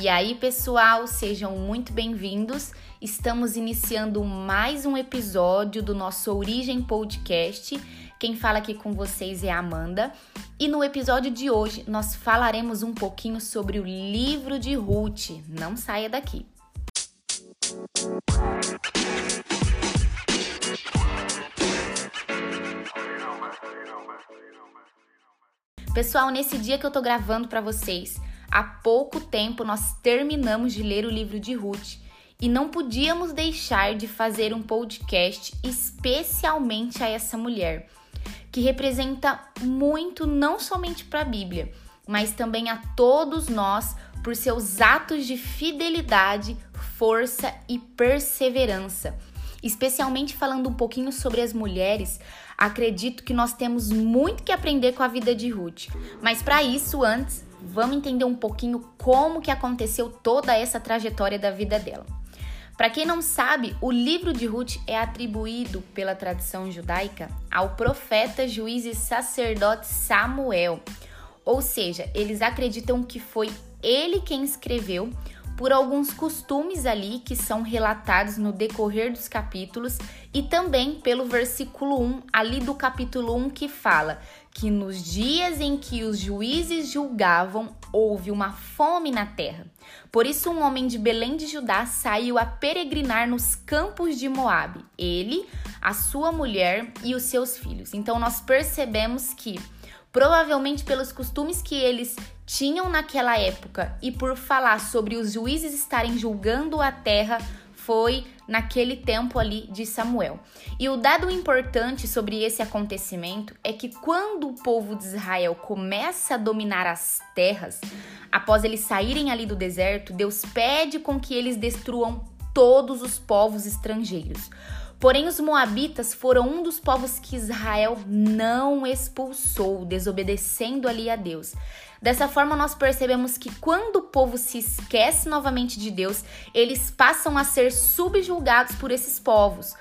E aí, pessoal, sejam muito bem-vindos. Estamos iniciando mais um episódio do nosso Origem Podcast. Quem fala aqui com vocês é a Amanda. E no episódio de hoje nós falaremos um pouquinho sobre o livro de Ruth. Não saia daqui. Pessoal, nesse dia que eu tô gravando para vocês, Há pouco tempo nós terminamos de ler o livro de Ruth e não podíamos deixar de fazer um podcast especialmente a essa mulher, que representa muito não somente para a Bíblia, mas também a todos nós por seus atos de fidelidade, força e perseverança. Especialmente falando um pouquinho sobre as mulheres, acredito que nós temos muito que aprender com a vida de Ruth. Mas para isso, antes, vamos entender um pouquinho como que aconteceu toda essa trajetória da vida dela. Para quem não sabe, o livro de Ruth é atribuído pela tradição judaica ao profeta, juiz e sacerdote Samuel. Ou seja, eles acreditam que foi ele quem escreveu por alguns costumes ali que são relatados no decorrer dos capítulos e também pelo versículo 1 ali do capítulo 1 que fala que nos dias em que os juízes julgavam houve uma fome na terra. Por isso um homem de Belém de Judá saiu a peregrinar nos campos de Moabe, ele, a sua mulher e os seus filhos. Então nós percebemos que provavelmente pelos costumes que eles tinham naquela época e por falar sobre os juízes estarem julgando a terra, foi naquele tempo ali de Samuel. E o dado importante sobre esse acontecimento é que quando o povo de Israel começa a dominar as terras, após eles saírem ali do deserto, Deus pede com que eles destruam todos os povos estrangeiros. Porém, os Moabitas foram um dos povos que Israel não expulsou, desobedecendo ali a Deus. Dessa forma, nós percebemos que quando o povo se esquece novamente de Deus, eles passam a ser subjulgados por esses povos.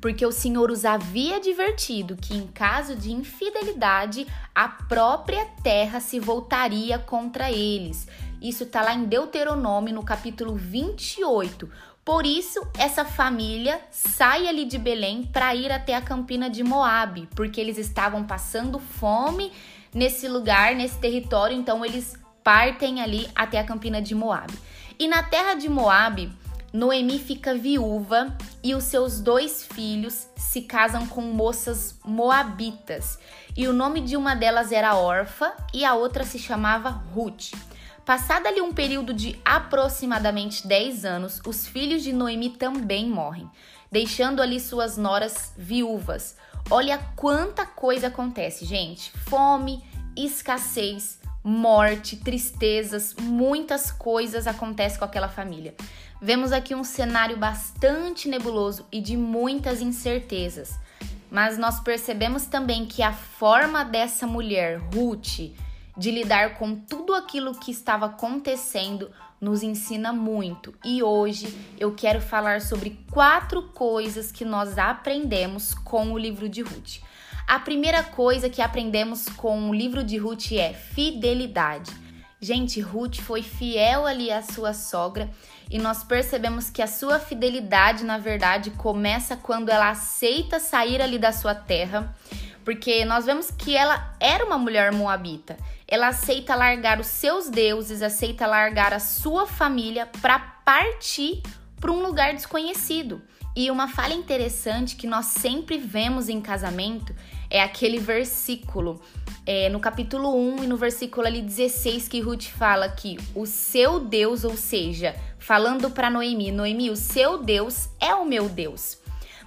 Porque o Senhor os havia advertido que, em caso de infidelidade, a própria terra se voltaria contra eles. Isso está lá em Deuteronômio, no capítulo 28. Por isso, essa família sai ali de Belém para ir até a campina de Moabe, porque eles estavam passando fome nesse lugar, nesse território, então eles partem ali até a campina de Moabe. E na terra de Moabe, Noemi fica viúva e os seus dois filhos se casam com moças moabitas. E o nome de uma delas era Orfa e a outra se chamava Ruth. Passado ali um período de aproximadamente 10 anos, os filhos de Noemi também morrem, deixando ali suas noras viúvas. Olha quanta coisa acontece, gente: fome, escassez, morte, tristezas, muitas coisas acontecem com aquela família. Vemos aqui um cenário bastante nebuloso e de muitas incertezas. Mas nós percebemos também que a forma dessa mulher, Ruth, de lidar com tudo aquilo que estava acontecendo nos ensina muito. E hoje eu quero falar sobre quatro coisas que nós aprendemos com o livro de Ruth. A primeira coisa que aprendemos com o livro de Ruth é fidelidade. Gente, Ruth foi fiel ali à sua sogra e nós percebemos que a sua fidelidade, na verdade, começa quando ela aceita sair ali da sua terra porque nós vemos que ela era uma mulher moabita. Ela aceita largar os seus deuses, aceita largar a sua família para partir para um lugar desconhecido. E uma falha interessante que nós sempre vemos em casamento é aquele versículo é, no capítulo 1 e no versículo ali 16 que Ruth fala que o seu Deus, ou seja, falando para Noemi, Noemi, o seu Deus é o meu Deus.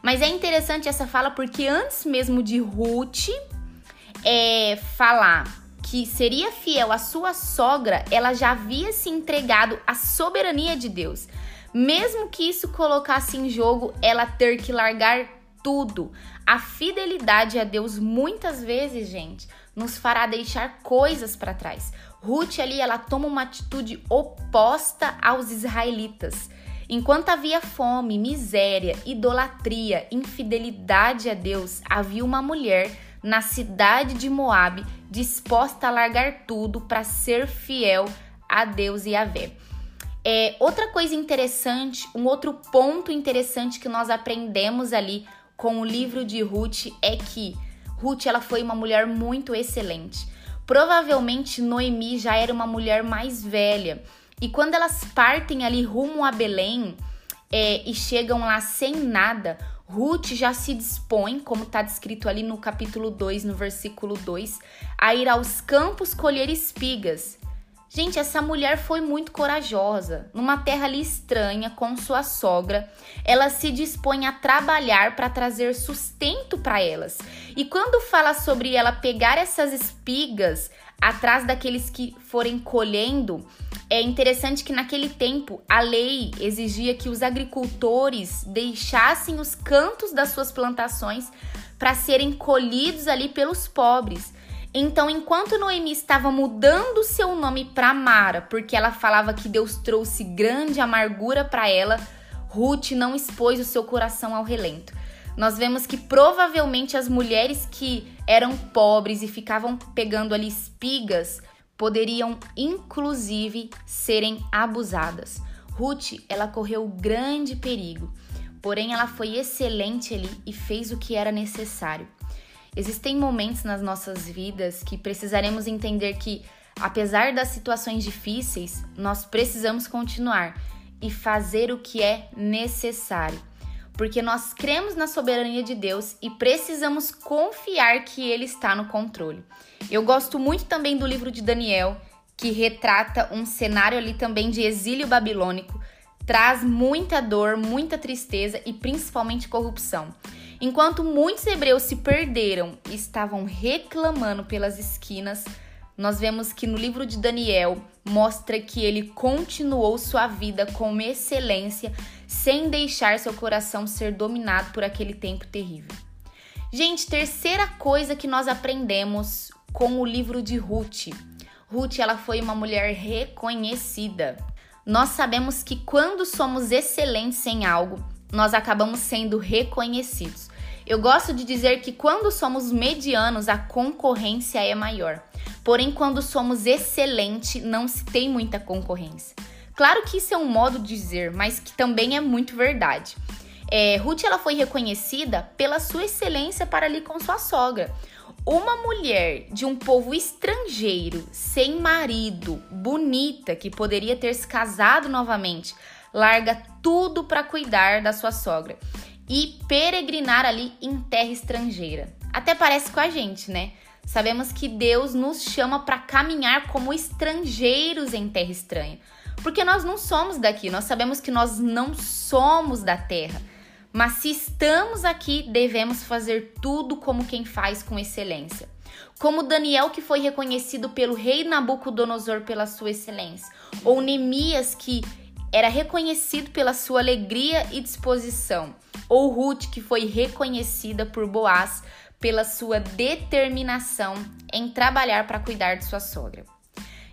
Mas é interessante essa fala porque antes mesmo de Ruth é, falar que seria fiel à sua sogra, ela já havia se entregado à soberania de Deus. Mesmo que isso colocasse em jogo ela ter que largar tudo. A fidelidade a Deus muitas vezes, gente, nos fará deixar coisas para trás. Ruth ali ela toma uma atitude oposta aos israelitas. Enquanto havia fome, miséria, idolatria, infidelidade a Deus, havia uma mulher na cidade de Moabe disposta a largar tudo para ser fiel a Deus e a Vé. É, outra coisa interessante, um outro ponto interessante que nós aprendemos ali com o livro de Ruth é que Ruth ela foi uma mulher muito excelente. Provavelmente Noemi já era uma mulher mais velha. E quando elas partem ali rumo a Belém é, e chegam lá sem nada, Ruth já se dispõe, como está descrito ali no capítulo 2, no versículo 2, a ir aos campos colher espigas. Gente, essa mulher foi muito corajosa. Numa terra ali estranha, com sua sogra, ela se dispõe a trabalhar para trazer sustento para elas. E quando fala sobre ela pegar essas espigas atrás daqueles que forem colhendo, é interessante que naquele tempo a lei exigia que os agricultores deixassem os cantos das suas plantações para serem colhidos ali pelos pobres. Então, enquanto Noemi estava mudando seu nome para Mara, porque ela falava que Deus trouxe grande amargura para ela, Ruth não expôs o seu coração ao relento. Nós vemos que provavelmente as mulheres que eram pobres e ficavam pegando ali espigas poderiam inclusive serem abusadas. Ruth, ela correu grande perigo, porém ela foi excelente ali e fez o que era necessário. Existem momentos nas nossas vidas que precisaremos entender que, apesar das situações difíceis, nós precisamos continuar e fazer o que é necessário. Porque nós cremos na soberania de Deus e precisamos confiar que Ele está no controle. Eu gosto muito também do livro de Daniel, que retrata um cenário ali também de exílio babilônico, traz muita dor, muita tristeza e principalmente corrupção. Enquanto muitos hebreus se perderam e estavam reclamando pelas esquinas, nós vemos que no livro de Daniel mostra que ele continuou sua vida com excelência, sem deixar seu coração ser dominado por aquele tempo terrível. Gente, terceira coisa que nós aprendemos com o livro de Ruth. Ruth, ela foi uma mulher reconhecida. Nós sabemos que quando somos excelentes em algo, nós acabamos sendo reconhecidos. Eu gosto de dizer que quando somos medianos, a concorrência é maior. Porém, quando somos excelente, não se tem muita concorrência. Claro que isso é um modo de dizer, mas que também é muito verdade. É, Ruth ela foi reconhecida pela sua excelência para ali com sua sogra. Uma mulher de um povo estrangeiro, sem marido, bonita, que poderia ter se casado novamente, larga tudo para cuidar da sua sogra e peregrinar ali em terra estrangeira. Até parece com a gente, né? Sabemos que Deus nos chama para caminhar como estrangeiros em terra estranha, porque nós não somos daqui, nós sabemos que nós não somos da terra. Mas se estamos aqui, devemos fazer tudo como quem faz com excelência. Como Daniel, que foi reconhecido pelo rei Nabucodonosor pela sua excelência, ou Neemias, que era reconhecido pela sua alegria e disposição, ou Ruth, que foi reconhecida por Boaz pela sua determinação em trabalhar para cuidar de sua sogra.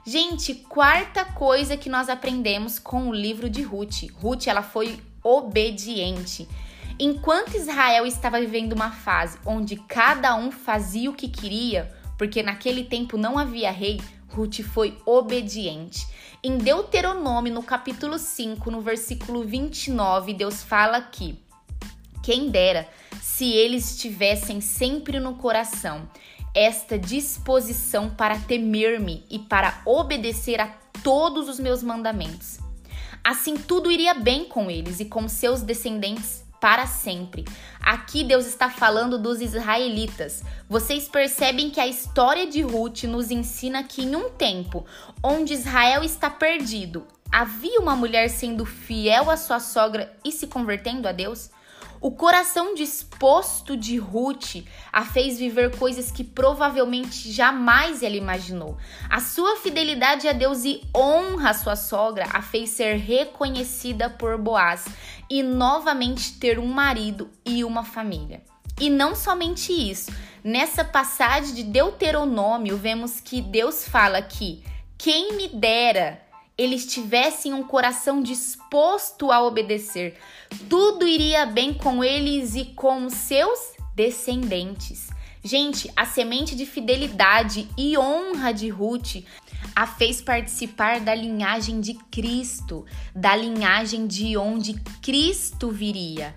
Gente, quarta coisa que nós aprendemos com o livro de Ruth. Ruth, ela foi obediente. Enquanto Israel estava vivendo uma fase onde cada um fazia o que queria, porque naquele tempo não havia rei, Ruth foi obediente. Em Deuteronômio, no capítulo 5, no versículo 29, Deus fala que quem dera se eles tivessem sempre no coração esta disposição para temer-me e para obedecer a todos os meus mandamentos. Assim tudo iria bem com eles e com seus descendentes para sempre. Aqui Deus está falando dos israelitas. Vocês percebem que a história de Ruth nos ensina que em um tempo onde Israel está perdido, havia uma mulher sendo fiel à sua sogra e se convertendo a Deus? O coração disposto de Ruth a fez viver coisas que provavelmente jamais ela imaginou. A sua fidelidade a Deus e honra a sua sogra a fez ser reconhecida por Boaz e novamente ter um marido e uma família. E não somente isso, nessa passagem de Deuteronômio, vemos que Deus fala que quem me dera eles tivessem um coração disposto a obedecer, tudo iria bem com eles e com seus descendentes. Gente, a semente de fidelidade e honra de Ruth a fez participar da linhagem de Cristo, da linhagem de onde Cristo viria.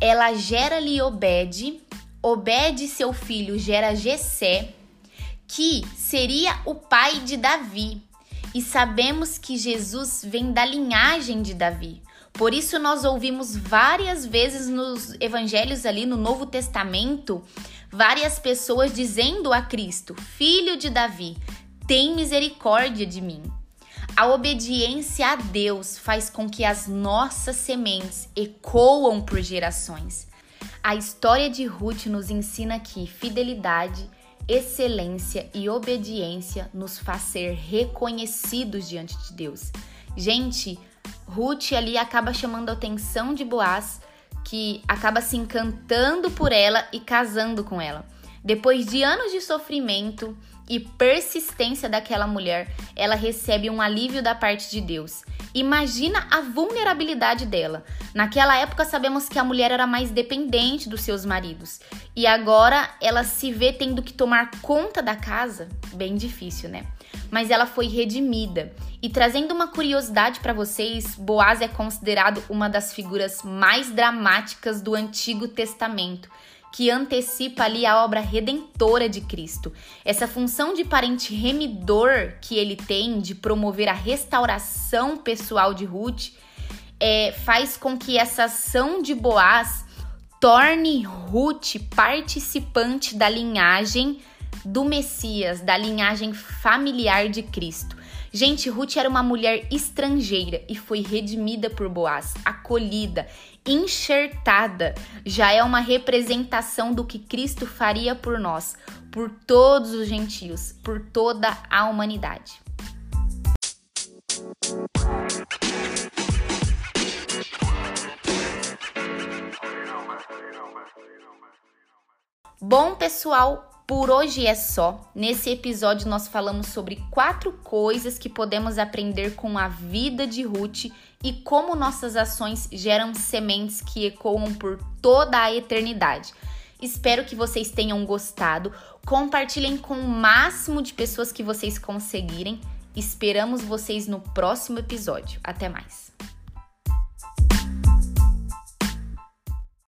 Ela gera-lhe Obed, Obed, seu filho, gera Jessé, que seria o pai de Davi. E sabemos que Jesus vem da linhagem de Davi. Por isso nós ouvimos várias vezes nos evangelhos ali no Novo Testamento, várias pessoas dizendo a Cristo: "Filho de Davi, tem misericórdia de mim". A obediência a Deus faz com que as nossas sementes ecoam por gerações. A história de Ruth nos ensina que fidelidade, excelência e obediência nos faz ser reconhecidos diante de Deus. Gente, Ruth ali acaba chamando a atenção de Boaz, que acaba se encantando por ela e casando com ela. Depois de anos de sofrimento e persistência daquela mulher, ela recebe um alívio da parte de Deus. Imagina a vulnerabilidade dela. Naquela época sabemos que a mulher era mais dependente dos seus maridos e agora ela se vê tendo que tomar conta da casa, bem difícil, né? Mas ela foi redimida. E trazendo uma curiosidade para vocês, Boaz é considerado uma das figuras mais dramáticas do Antigo Testamento que antecipa ali a obra redentora de Cristo. Essa função de parente remidor que ele tem de promover a restauração pessoal de Ruth é, faz com que essa ação de Boaz torne Ruth participante da linhagem do Messias, da linhagem familiar de Cristo. Gente, Ruth era uma mulher estrangeira e foi redimida por Boaz, acolhida, enxertada. Já é uma representação do que Cristo faria por nós, por todos os gentios, por toda a humanidade. Bom, pessoal, por hoje é só. Nesse episódio nós falamos sobre quatro coisas que podemos aprender com a vida de Ruth e como nossas ações geram sementes que ecoam por toda a eternidade. Espero que vocês tenham gostado. Compartilhem com o máximo de pessoas que vocês conseguirem. Esperamos vocês no próximo episódio. Até mais.